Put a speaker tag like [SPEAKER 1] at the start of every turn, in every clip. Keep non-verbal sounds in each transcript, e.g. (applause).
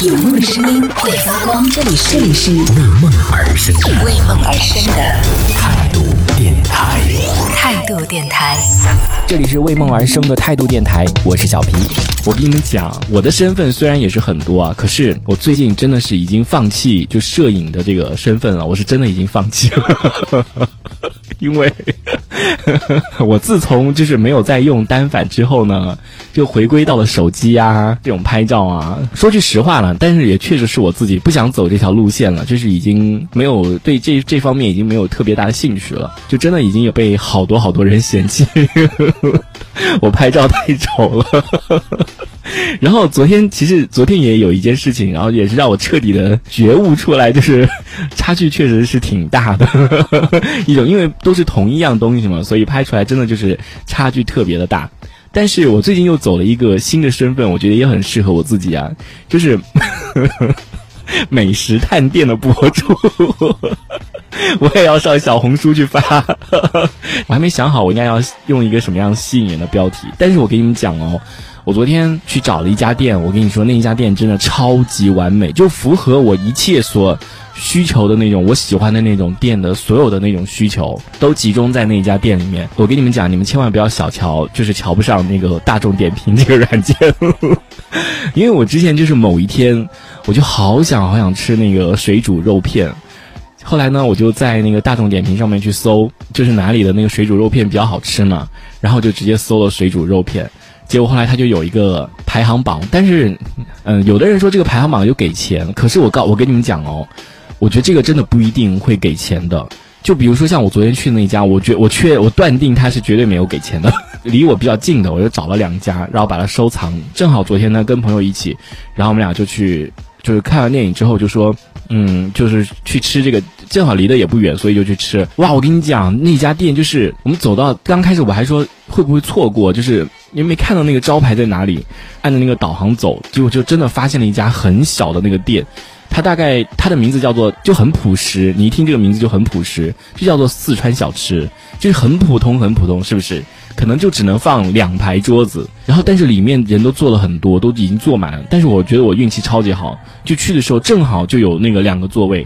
[SPEAKER 1] 有梦的声音会发光，这里是这里是
[SPEAKER 2] 为梦而生的
[SPEAKER 1] 为梦而生的
[SPEAKER 2] 态度电台。
[SPEAKER 1] 态度电台。
[SPEAKER 3] 这里是为梦而生的态度电台，我是小皮。我跟你们讲，我的身份虽然也是很多啊，可是我最近真的是已经放弃就摄影的这个身份了，我是真的已经放弃了，因为 (laughs) 我自从就是没有再用单反之后呢，就回归到了手机啊这种拍照啊。说句实话了，但是也确实是我自己不想走这条路线了，就是已经没有对这这方面已经没有特别大的兴趣了，就真的已经有被好多好多人嫌弃。(laughs) 我拍照太丑了，(laughs) 然后昨天其实昨天也有一件事情，然后也是让我彻底的觉悟出来，就是 (laughs) 差距确实是挺大的 (laughs) 一种，因为都是同一样东西嘛，所以拍出来真的就是差距特别的大。但是我最近又走了一个新的身份，我觉得也很适合我自己啊，就是美食探店的博主。(laughs) 我也要上小红书去发，我还没想好我应该要用一个什么样吸引人的标题。但是我跟你们讲哦，我昨天去找了一家店，我跟你说那一家店真的超级完美，就符合我一切所需求的那种，我喜欢的那种店的所有的那种需求都集中在那一家店里面。我跟你们讲，你们千万不要小瞧，就是瞧不上那个大众点评这个软件，(laughs) 因为我之前就是某一天，我就好想好想吃那个水煮肉片。后来呢，我就在那个大众点评上面去搜，就是哪里的那个水煮肉片比较好吃嘛，然后就直接搜了水煮肉片，结果后来他就有一个排行榜，但是，嗯，有的人说这个排行榜有给钱，可是我告我跟你们讲哦，我觉得这个真的不一定会给钱的。就比如说像我昨天去那家，我觉我确我断定他是绝对没有给钱的，(laughs) 离我比较近的，我就找了两家，然后把它收藏。正好昨天呢跟朋友一起，然后我们俩就去，就是看完电影之后就说。嗯，就是去吃这个，正好离得也不远，所以就去吃。哇，我跟你讲，那家店就是我们走到刚开始，我还说会不会错过，就是因为没看到那个招牌在哪里，按着那个导航走，结果就真的发现了一家很小的那个店。它大概它的名字叫做就很朴实，你一听这个名字就很朴实，就叫做四川小吃，就是很普通很普通，是不是？可能就只能放两排桌子，然后但是里面人都坐了很多，都已经坐满了。但是我觉得我运气超级好，就去的时候正好就有那个两个座位，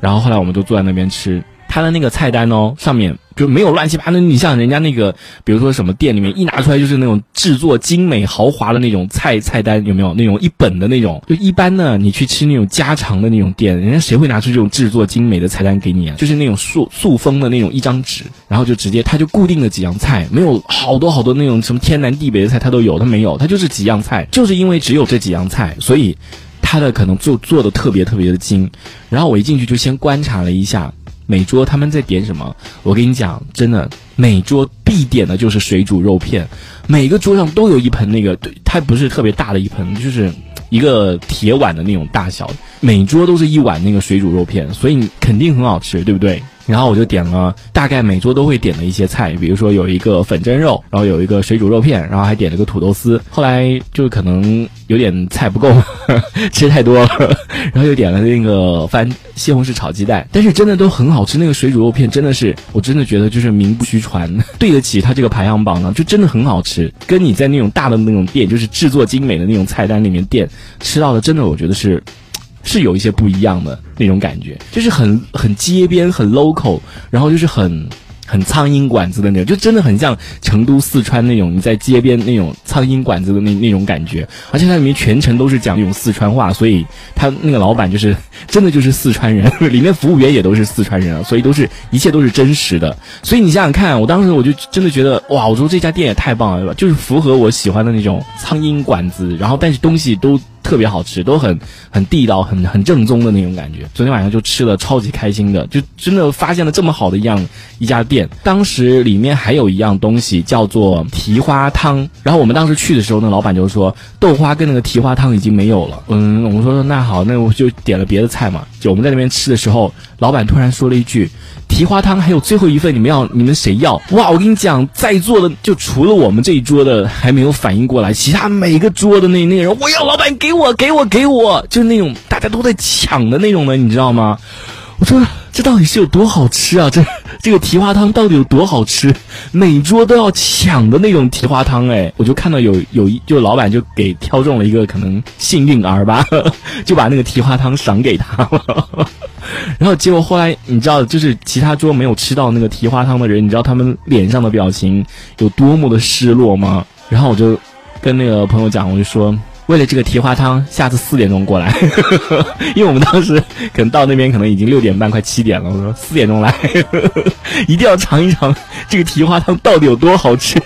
[SPEAKER 3] 然后后来我们就坐在那边吃。他的那个菜单哦，上面就没有乱七八糟。你像人家那个，比如说什么店里面一拿出来就是那种制作精美豪华的那种菜菜单，有没有那种一本的那种？就一般呢，你去吃那种家常的那种店，人家谁会拿出这种制作精美的菜单给你啊？就是那种塑塑封的那种一张纸，然后就直接他就固定的几样菜，没有好多好多那种什么天南地北的菜，他都有，他没有，他就是几样菜，就是因为只有这几样菜，所以他的可能就做的特别特别的精。然后我一进去就先观察了一下。每桌他们在点什么？我跟你讲，真的，每桌必点的就是水煮肉片，每个桌上都有一盆那个，对，它不是特别大的一盆，就是一个铁碗的那种大小，每桌都是一碗那个水煮肉片，所以肯定很好吃，对不对？然后我就点了，大概每桌都会点的一些菜，比如说有一个粉蒸肉，然后有一个水煮肉片，然后还点了个土豆丝。后来就可能有点菜不够，(laughs) 吃太多了，然后又点了那个番西红柿炒鸡蛋。但是真的都很好吃，那个水煮肉片真的是，我真的觉得就是名不虚传，对得起它这个排行榜呢，就真的很好吃。跟你在那种大的那种店，就是制作精美的那种菜单里面店吃到的，真的我觉得是。是有一些不一样的那种感觉，就是很很街边、很 local，然后就是很很苍蝇馆子的那种，就真的很像成都、四川那种你在街边那种苍蝇馆子的那那种感觉。而且它里面全程都是讲那种四川话，所以他那个老板就是真的就是四川人，里面服务员也都是四川人，所以都是一切都是真实的。所以你想想看，我当时我就真的觉得哇，我说这家店也太棒了，就是符合我喜欢的那种苍蝇馆子，然后但是东西都。特别好吃，都很很地道、很很正宗的那种感觉。昨天晚上就吃了超级开心的，就真的发现了这么好的一样一家店。当时里面还有一样东西叫做蹄花汤，然后我们当时去的时候，那老板就说豆花跟那个蹄花汤已经没有了。嗯，我们说那好，那我就点了别的菜嘛。就我们在那边吃的时候，老板突然说了一句。蹄花汤还有最后一份，你们要你们谁要？哇！我跟你讲，在座的就除了我们这一桌的还没有反应过来，其他每个桌的那那个人，我要老板给我给我给我，就是那种大家都在抢的那种的，你知道吗？我说这到底是有多好吃啊？这这个蹄花汤到底有多好吃？每桌都要抢的那种蹄花汤哎！我就看到有有一就老板就给挑中了一个可能幸运儿吧，(laughs) 就把那个蹄花汤赏给他了。然后结果后来你知道，就是其他桌没有吃到那个蹄花汤的人，你知道他们脸上的表情有多么的失落吗？然后我就跟那个朋友讲，我就说。为了这个蹄花汤，下次四点钟过来，(laughs) 因为我们当时可能到那边可能已经六点半快七点了。我说四点钟来，(laughs) 一定要尝一尝这个蹄花汤到底有多好吃。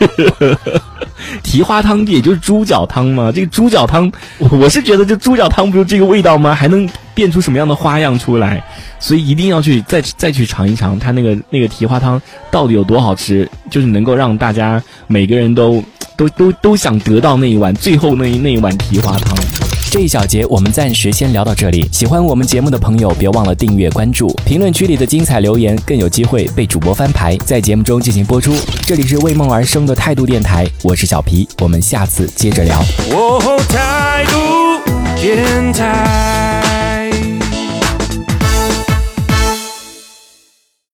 [SPEAKER 3] (laughs) 蹄花汤也就是猪脚汤嘛，这个猪脚汤，我是觉得这猪脚汤不就这个味道吗？还能变出什么样的花样出来？所以一定要去再再去尝一尝它那个那个蹄花汤到底有多好吃，就是能够让大家每个人都。都都都想得到那一碗最后那一那一碗蹄花汤。
[SPEAKER 2] 这一小节我们暂时先聊到这里。喜欢我们节目的朋友，别忘了订阅关注。评论区里的精彩留言更有机会被主播翻牌，在节目中进行播出。这里是为梦而生的态度电台，我是小皮，我们下次接着聊。态度电台。